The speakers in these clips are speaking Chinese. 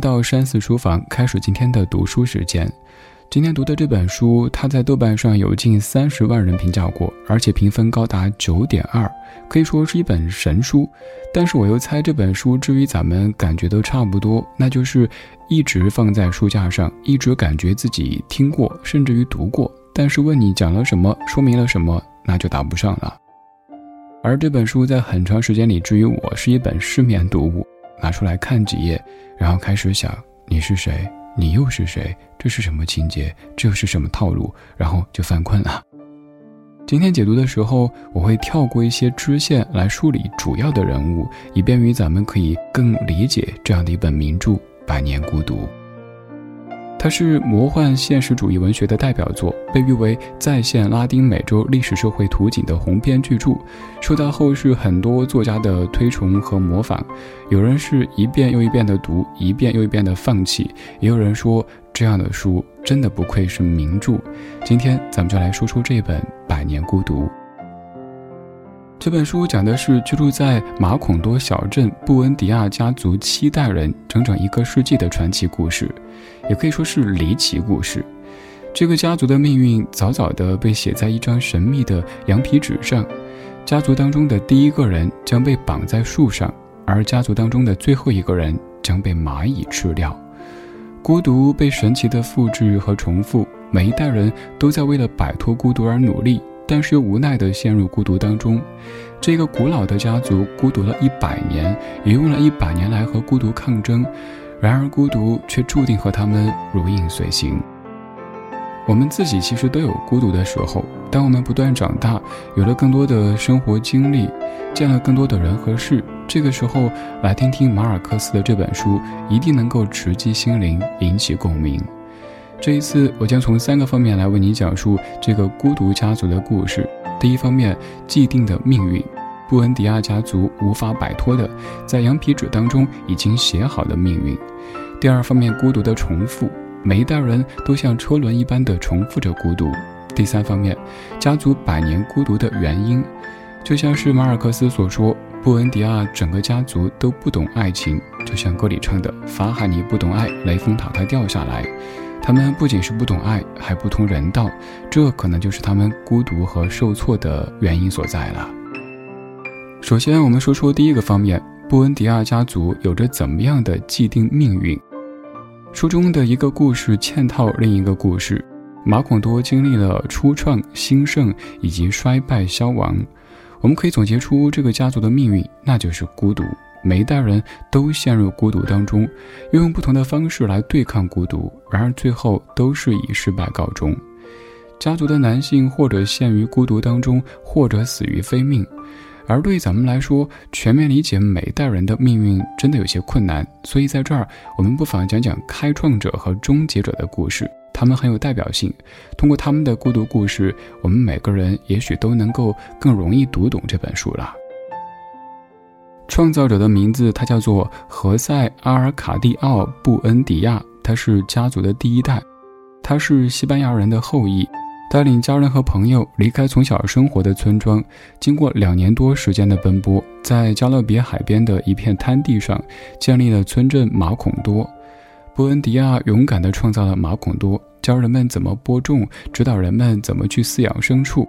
到山寺书房，开始今天的读书时间。今天读的这本书，它在豆瓣上有近三十万人评价过，而且评分高达九点二，可以说是一本神书。但是我又猜这本书，至于咱们感觉都差不多，那就是一直放在书架上，一直感觉自己听过，甚至于读过，但是问你讲了什么，说明了什么，那就答不上了。而这本书在很长时间里，至于我是一本失眠读物，拿出来看几页，然后开始想你是谁。你又是谁？这是什么情节？这又是什么套路？然后就犯困了。今天解读的时候，我会跳过一些支线来梳理主要的人物，以便于咱们可以更理解这样的一本名著《百年孤独》。它是魔幻现实主义文学的代表作，被誉为再现拉丁美洲历史社会图景的鸿篇巨著，受到后世很多作家的推崇和模仿。有人是一遍又一遍的读，一遍又一遍的放弃，也有人说这样的书真的不愧是名著。今天咱们就来说说这本《百年孤独》。这本书讲的是居住在马孔多小镇布恩迪亚家族七代人整整一个世纪的传奇故事，也可以说是离奇故事。这个家族的命运早早地被写在一张神秘的羊皮纸上。家族当中的第一个人将被绑在树上，而家族当中的最后一个人将被蚂蚁吃掉。孤独被神奇的复制和重复，每一代人都在为了摆脱孤独而努力。但是又无奈地陷入孤独当中，这个古老的家族孤独了一百年，也用了一百年来和孤独抗争，然而孤独却注定和他们如影随形。我们自己其实都有孤独的时候，当我们不断长大，有了更多的生活经历，见了更多的人和事，这个时候来听听马尔克斯的这本书，一定能够直击心灵，引起共鸣。这一次，我将从三个方面来为你讲述这个孤独家族的故事。第一方面，既定的命运，布恩迪亚家族无法摆脱的，在羊皮纸当中已经写好的命运。第二方面，孤独的重复，每一代人都像车轮一般的重复着孤独。第三方面，家族百年孤独的原因，就像是马尔克斯所说，布恩迪亚整个家族都不懂爱情，就像歌里唱的：“法海尼不懂爱，雷峰塔它掉下来。”他们不仅是不懂爱，还不通人道，这可能就是他们孤独和受挫的原因所在了。首先，我们说说第一个方面，布恩迪亚家族有着怎么样的既定命运？书中的一个故事嵌套另一个故事，马孔多经历了初创、兴盛以及衰败、消亡，我们可以总结出这个家族的命运，那就是孤独。每一代人都陷入孤独当中，又用不同的方式来对抗孤独，然而最后都是以失败告终。家族的男性或者陷于孤独当中，或者死于非命。而对于咱们来说，全面理解每一代人的命运真的有些困难。所以在这儿，我们不妨讲讲开创者和终结者的故事，他们很有代表性。通过他们的孤独故事，我们每个人也许都能够更容易读懂这本书了。创造者的名字，他叫做何塞·阿尔卡蒂奥·布恩迪亚，他是家族的第一代，他是西班牙人的后裔，带领家人和朋友离开从小生活的村庄，经过两年多时间的奔波，在加勒比海边的一片滩地上建立了村镇马孔多。布恩迪亚勇敢地创造了马孔多，教人们怎么播种，指导人们怎么去饲养牲畜。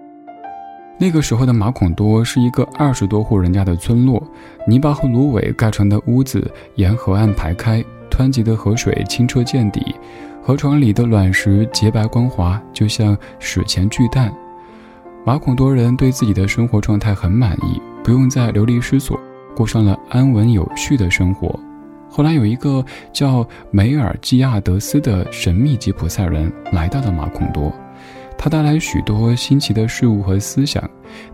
那个时候的马孔多是一个二十多户人家的村落，泥巴和芦苇盖成的屋子沿河岸排开，湍急的河水清澈见底，河床里的卵石洁白光滑，就像史前巨蛋。马孔多人对自己的生活状态很满意，不用再流离失所，过上了安稳有序的生活。后来有一个叫梅尔基亚德斯的神秘吉普赛人来到了马孔多。他带来许多新奇的事物和思想。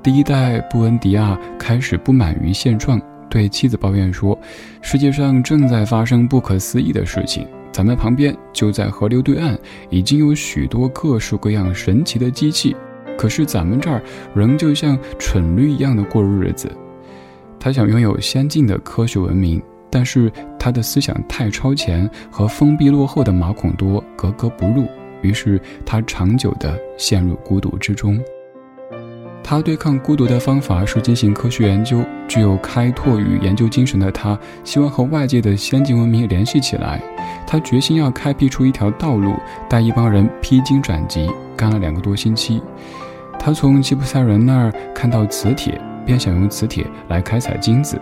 第一代布恩迪亚开始不满于现状，对妻子抱怨说：“世界上正在发生不可思议的事情。咱们旁边就在河流对岸，已经有许多各式各样神奇的机器，可是咱们这儿仍旧像蠢驴一样的过日子。”他想拥有先进的科学文明，但是他的思想太超前，和封闭落后的马孔多格格不入。于是他长久地陷入孤独之中。他对抗孤独的方法是进行科学研究。具有开拓与研究精神的他，希望和外界的先进文明联系起来。他决心要开辟出一条道路，带一帮人披荆斩棘，干了两个多星期。他从吉普赛人那儿看到磁铁，便想用磁铁来开采金子；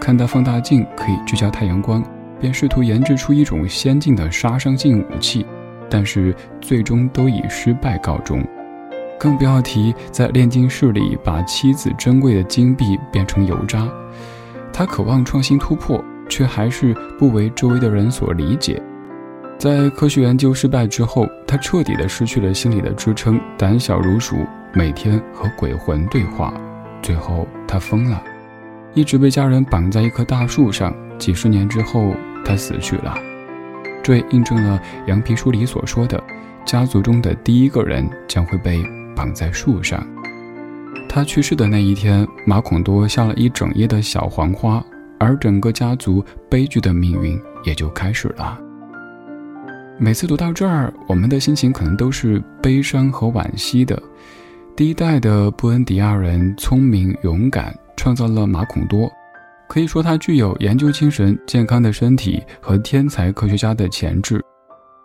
看到放大镜可以聚焦太阳光，便试图研制出一种先进的杀伤性武器，但是最终都以失败告终。更不要提在炼金室里把妻子珍贵的金币变成油渣。他渴望创新突破，却还是不为周围的人所理解。在科学研究失败之后，他彻底的失去了心理的支撑，胆小如鼠，每天和鬼魂对话。最后，他疯了，一直被家人绑在一棵大树上。几十年之后，他死去了。这也印证了羊皮书里所说的：家族中的第一个人将会被绑在树上。他去世的那一天，马孔多下了一整夜的小黄花，而整个家族悲剧的命运也就开始了。每次读到这儿，我们的心情可能都是悲伤和惋惜的。第一代的布恩迪亚人聪明勇敢，创造了马孔多，可以说他具有研究精神、健康的身体和天才科学家的潜质，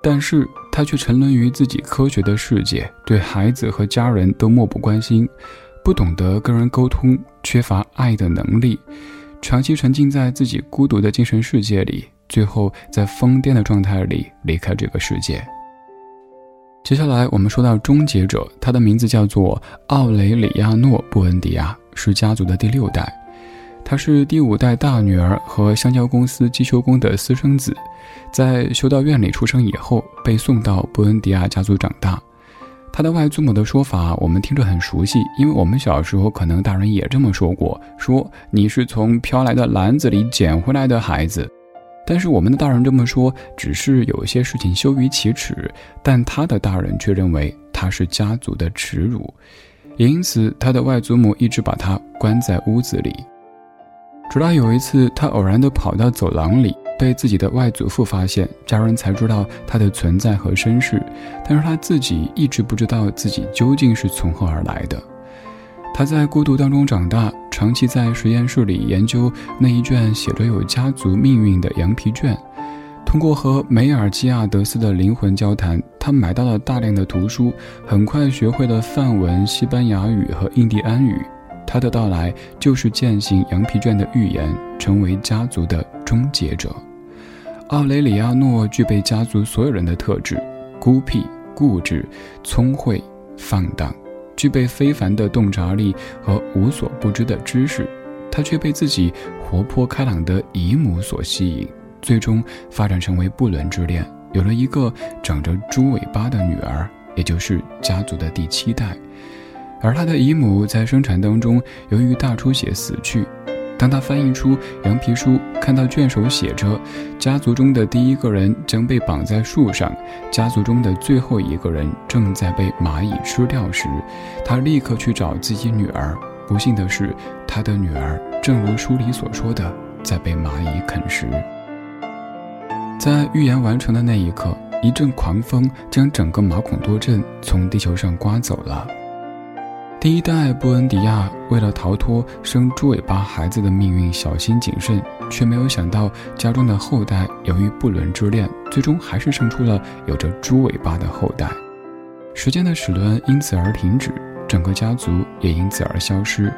但是他却沉沦于自己科学的世界，对孩子和家人都漠不关心，不懂得跟人沟通，缺乏爱的能力，长期沉浸在自己孤独的精神世界里。最后，在疯癫的状态里离开这个世界。接下来，我们说到终结者，他的名字叫做奥雷里亚诺·布恩迪亚，是家族的第六代。他是第五代大女儿和香蕉公司机修工的私生子，在修道院里出生以后，被送到布恩迪亚家族长大。他的外祖母的说法，我们听着很熟悉，因为我们小时候可能大人也这么说过：说你是从飘来的篮子里捡回来的孩子。但是我们的大人这么说，只是有些事情羞于启齿，但他的大人却认为他是家族的耻辱，因此他的外祖母一直把他关在屋子里。直到有一次，他偶然地跑到走廊里，被自己的外祖父发现，家人才知道他的存在和身世，但是他自己一直不知道自己究竟是从何而来的。他在孤独当中长大，长期在实验室里研究那一卷写着有家族命运的羊皮卷。通过和梅尔基亚德斯的灵魂交谈，他买到了大量的图书，很快学会了梵文、西班牙语和印第安语。他的到来就是践行羊皮卷的预言，成为家族的终结者。奥雷里亚诺具备家族所有人的特质：孤僻、固执、聪慧、放荡。具备非凡的洞察力和无所不知的知识，他却被自己活泼开朗的姨母所吸引，最终发展成为不伦之恋，有了一个长着猪尾巴的女儿，也就是家族的第七代。而他的姨母在生产当中由于大出血死去。当他翻译出羊皮书，看到卷首写着“家族中的第一个人将被绑在树上，家族中的最后一个人正在被蚂蚁吃掉”时，他立刻去找自己女儿。不幸的是，他的女儿正如书里所说的，在被蚂蚁啃食。在预言完成的那一刻，一阵狂风将整个马孔多镇从地球上刮走了。第一代布恩迪亚为了逃脱生猪尾巴孩子的命运，小心谨慎，却没有想到家中的后代由于不伦之恋，最终还是生出了有着猪尾巴的后代。时间的齿轮因此而停止，整个家族也因此而消失。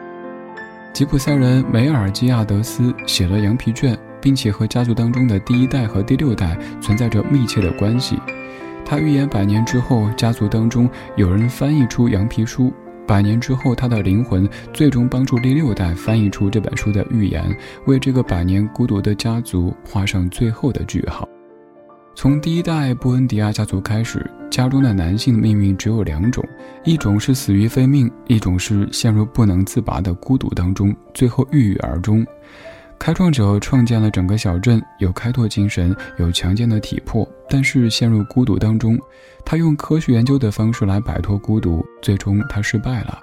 吉普赛人梅尔基亚德斯写了羊皮卷，并且和家族当中的第一代和第六代存在着密切的关系。他预言百年之后，家族当中有人翻译出羊皮书。百年之后，他的灵魂最终帮助第六代翻译出这本书的预言，为这个百年孤独的家族画上最后的句号。从第一代布恩迪亚家族开始，家中的男性命运只有两种：一种是死于非命，一种是陷入不能自拔的孤独当中，最后郁郁而终。开创者创建了整个小镇，有开拓精神，有强健的体魄，但是陷入孤独当中。他用科学研究的方式来摆脱孤独，最终他失败了。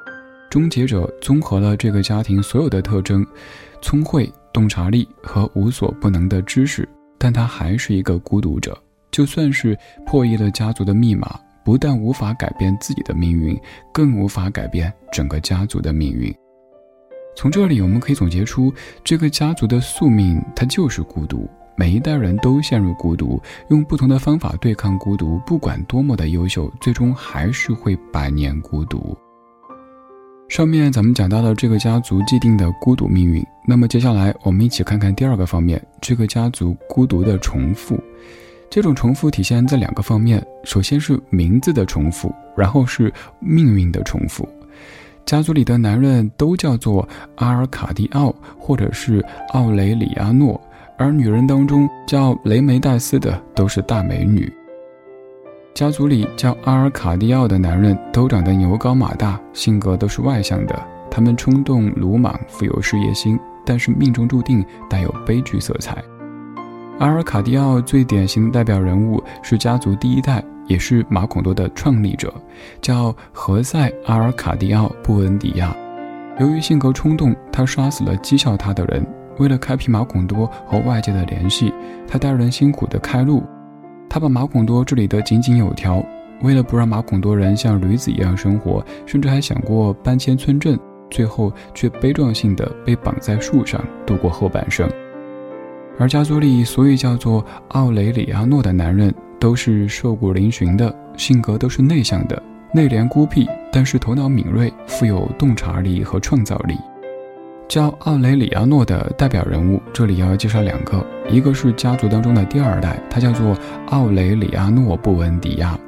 终结者综合了这个家庭所有的特征：聪慧、洞察力和无所不能的知识，但他还是一个孤独者。就算是破译了家族的密码，不但无法改变自己的命运，更无法改变整个家族的命运。从这里，我们可以总结出，这个家族的宿命，它就是孤独。每一代人都陷入孤独，用不同的方法对抗孤独，不管多么的优秀，最终还是会百年孤独。上面咱们讲到了这个家族既定的孤独命运，那么接下来我们一起看看第二个方面，这个家族孤独的重复。这种重复体现在两个方面，首先是名字的重复，然后是命运的重复。家族里的男人都叫做阿尔卡蒂奥或者是奥雷里亚诺，而女人当中叫雷梅黛斯的都是大美女。家族里叫阿尔卡蒂奥的男人都长得牛高马大，性格都是外向的。他们冲动鲁莽，富有事业心，但是命中注定带有悲剧色彩。阿尔卡蒂奥最典型的代表人物是家族第一代，也是马孔多的创立者，叫何塞·阿尔卡蒂奥·布恩迪亚。由于性格冲动，他杀死了讥笑他的人。为了开辟马孔多和外界的联系，他带人辛苦地开路。他把马孔多治理得井井有条，为了不让马孔多人像驴子一样生活，甚至还想过搬迁村镇，最后却悲壮性的被绑在树上度过后半生。而家族里所以叫做奥雷里亚诺的男人，都是瘦骨嶙峋的，性格都是内向的，内敛孤僻，但是头脑敏锐，富有洞察力和创造力。叫奥雷里亚诺的代表人物，这里要介绍两个，一个是家族当中的第二代，他叫做奥雷里亚诺·布恩迪亚，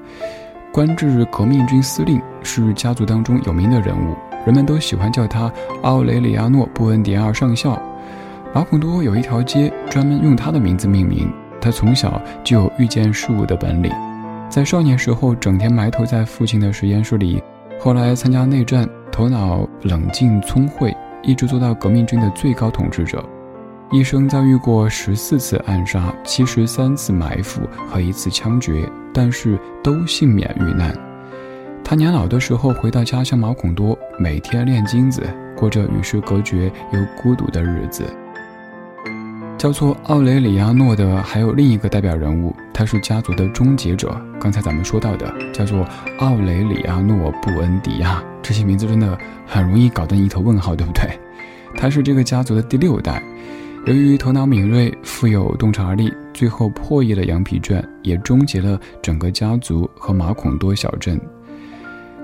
官至革命军司令，是家族当中有名的人物，人们都喜欢叫他奥雷里亚诺·布恩迪亚上校。马孔多有一条街专门用他的名字命名。他从小就有预见事物的本领，在少年时候整天埋头在父亲的实验室里，后来参加内战，头脑冷静聪慧。一直做到革命军的最高统治者，一生遭遇过十四次暗杀、七十三次埋伏和一次枪决，但是都幸免遇难。他年老的时候回到家乡马孔多，每天练金子，过着与世隔绝又孤独的日子。叫做奥雷里亚诺的还有另一个代表人物，他是家族的终结者。刚才咱们说到的叫做奥雷里亚诺·布恩迪亚，这些名字真的很容易搞得一头问号，对不对？他是这个家族的第六代，由于头脑敏锐、富有洞察力，最后破译了羊皮卷，也终结了整个家族和马孔多小镇。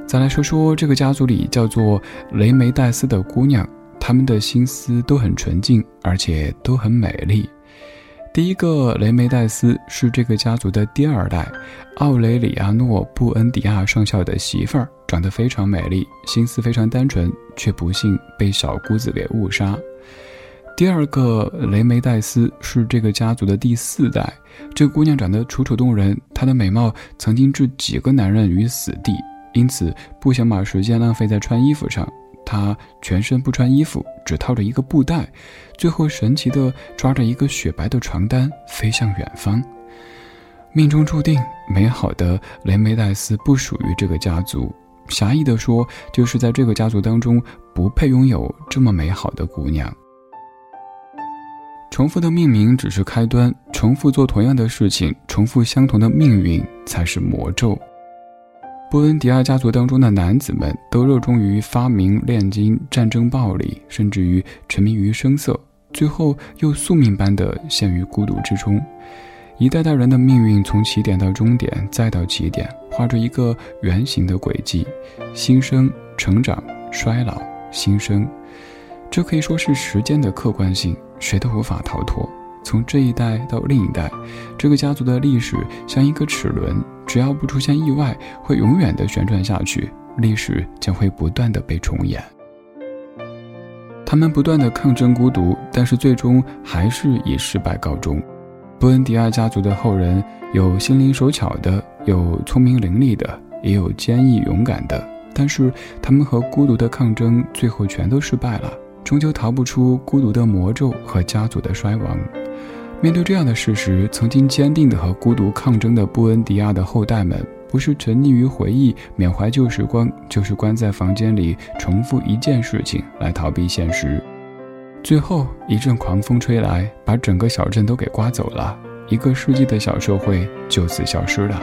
再来说说这个家族里叫做雷梅黛斯的姑娘。他们的心思都很纯净，而且都很美丽。第一个雷梅黛斯是这个家族的第二代，奥雷里亚诺·布恩迪亚上校的媳妇儿，长得非常美丽，心思非常单纯，却不幸被小姑子给误杀。第二个雷梅黛斯是这个家族的第四代，这姑娘长得楚楚动人，她的美貌曾经置几个男人于死地，因此不想把时间浪费在穿衣服上。他全身不穿衣服，只套着一个布袋，最后神奇地抓着一个雪白的床单飞向远方。命中注定，美好的雷梅黛斯不属于这个家族。狭义地说，就是在这个家族当中不配拥有这么美好的姑娘。重复的命名只是开端，重复做同样的事情，重复相同的命运才是魔咒。布恩迪亚家族当中的男子们都热衷于发明、炼金、战争、暴力，甚至于沉迷于声色，最后又宿命般的陷于孤独之中。一代代人的命运从起点到终点，再到起点，画着一个圆形的轨迹：新生、成长、衰老、新生。这可以说是时间的客观性，谁都无法逃脱。从这一代到另一代，这个家族的历史像一个齿轮，只要不出现意外，会永远的旋转下去，历史将会不断的被重演。他们不断的抗争孤独，但是最终还是以失败告终。布恩迪亚家族的后人有心灵手巧的，有聪明伶俐的，也有坚毅勇敢的，但是他们和孤独的抗争最后全都失败了，终究逃不出孤独的魔咒和家族的衰亡。面对这样的事实，曾经坚定的和孤独抗争的布恩迪亚的后代们，不是沉溺于回忆、缅怀旧时光，就是关在房间里重复一件事情来逃避现实。最后一阵狂风吹来，把整个小镇都给刮走了，一个世纪的小社会就此消失了。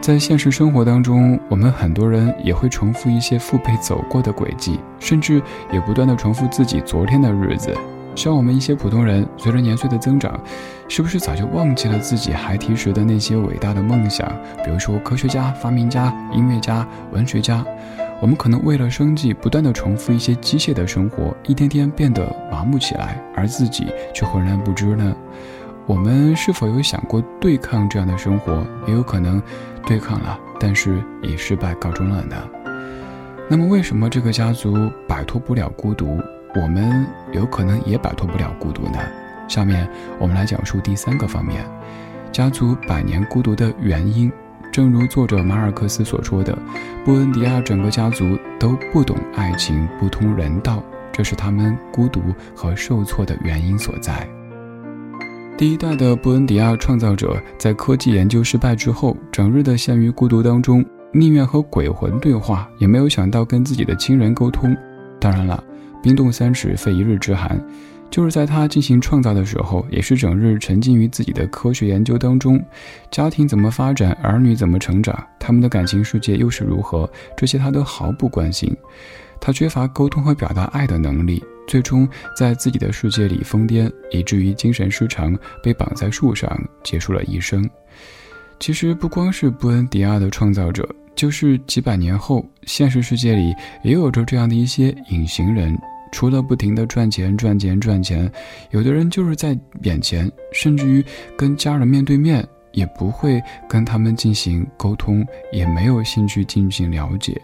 在现实生活当中，我们很多人也会重复一些父辈走过的轨迹，甚至也不断的重复自己昨天的日子。像我们一些普通人，随着年岁的增长，是不是早就忘记了自己孩提时的那些伟大的梦想？比如说科学家、发明家、音乐家、文学家。我们可能为了生计，不断的重复一些机械的生活，一天天变得麻木起来，而自己却浑然不知呢？我们是否有想过对抗这样的生活？也有可能对抗了，但是以失败告终了呢？那么，为什么这个家族摆脱不了孤独？我们有可能也摆脱不了孤独呢？下面我们来讲述第三个方面：家族百年孤独的原因。正如作者马尔克斯所说的，布恩迪亚整个家族都不懂爱情，不通人道，这是他们孤独和受挫的原因所在。第一代的布恩迪亚创造者在科技研究失败之后，整日的陷于孤独当中，宁愿和鬼魂对话，也没有想到跟自己的亲人沟通。当然了，冰冻三尺非一日之寒。就是在他进行创造的时候，也是整日沉浸于自己的科学研究当中，家庭怎么发展，儿女怎么成长，他们的感情世界又是如何，这些他都毫不关心。他缺乏沟通和表达爱的能力，最终在自己的世界里疯癫，以至于精神失常，被绑在树上结束了一生。其实不光是布恩迪亚的创造者，就是几百年后，现实世界里也有着这样的一些隐形人。除了不停的赚钱、赚钱、赚钱，有的人就是在眼前，甚至于跟家人面对面，也不会跟他们进行沟通，也没有兴趣进行了解。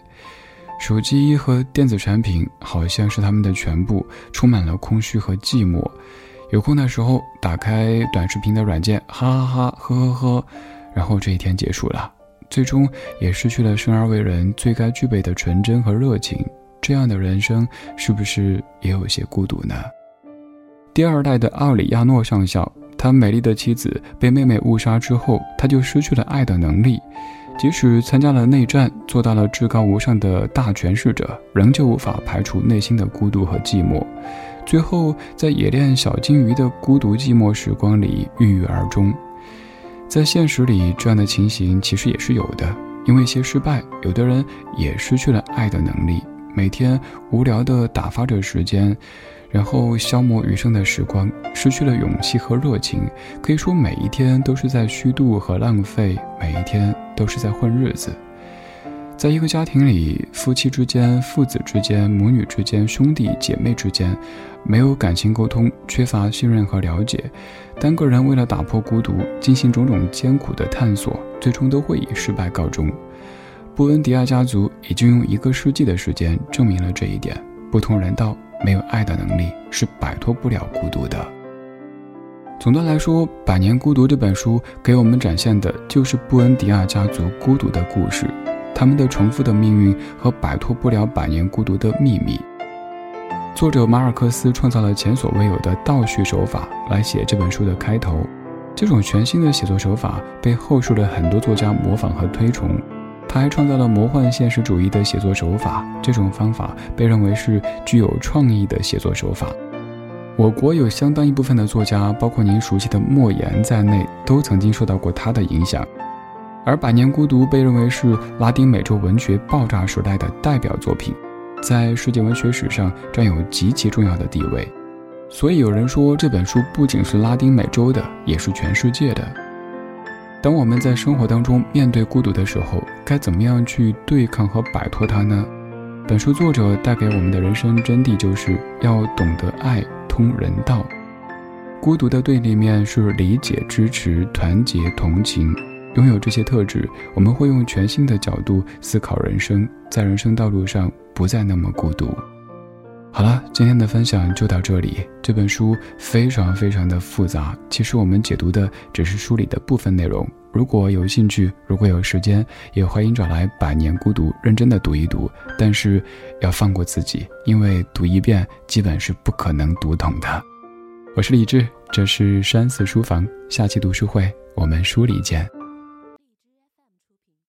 手机和电子产品好像是他们的全部，充满了空虚和寂寞。有空的时候打开短视频的软件，哈哈哈，呵呵呵，然后这一天结束了，最终也失去了生而为人最该具备的纯真和热情。这样的人生是不是也有些孤独呢？第二代的奥里亚诺上校，他美丽的妻子被妹妹误杀之后，他就失去了爱的能力。即使参加了内战，做到了至高无上的大权势者，仍旧无法排除内心的孤独和寂寞。最后，在冶炼小金鱼的孤独寂寞时光里郁郁而终。在现实里，这样的情形其实也是有的，因为一些失败，有的人也失去了爱的能力。每天无聊的打发着时间，然后消磨余生的时光，失去了勇气和热情，可以说每一天都是在虚度和浪费，每一天都是在混日子。在一个家庭里，夫妻之间、父子之间、母女之间、兄弟姐妹之间，没有感情沟通，缺乏信任和了解，单个人为了打破孤独，进行种种艰苦的探索，最终都会以失败告终。布恩迪亚家族已经用一个世纪的时间证明了这一点：不通人道、没有爱的能力是摆脱不了孤独的。总的来说，《百年孤独》这本书给我们展现的就是布恩迪亚家族孤独的故事，他们的重复的命运和摆脱不了百年孤独的秘密。作者马尔克斯创造了前所未有的倒叙手法来写这本书的开头，这种全新的写作手法被后世的很多作家模仿和推崇。他还创造了魔幻现实主义的写作手法，这种方法被认为是具有创意的写作手法。我国有相当一部分的作家，包括您熟悉的莫言在内，都曾经受到过他的影响。而《百年孤独》被认为是拉丁美洲文学爆炸时代的代表作品，在世界文学史上占有极其重要的地位。所以有人说，这本书不仅是拉丁美洲的，也是全世界的。当我们在生活当中面对孤独的时候，该怎么样去对抗和摆脱它呢？本书作者带给我们的人生真谛就是要懂得爱，通人道。孤独的对立面是理解、支持、团结、同情。拥有这些特质，我们会用全新的角度思考人生，在人生道路上不再那么孤独。好了，今天的分享就到这里。这本书非常非常的复杂，其实我们解读的只是书里的部分内容。如果有兴趣，如果有时间，也欢迎找来《百年孤独》认真的读一读。但是要放过自己，因为读一遍基本是不可能读懂的。我是李志，这是山寺书房，下期读书会我们书里见。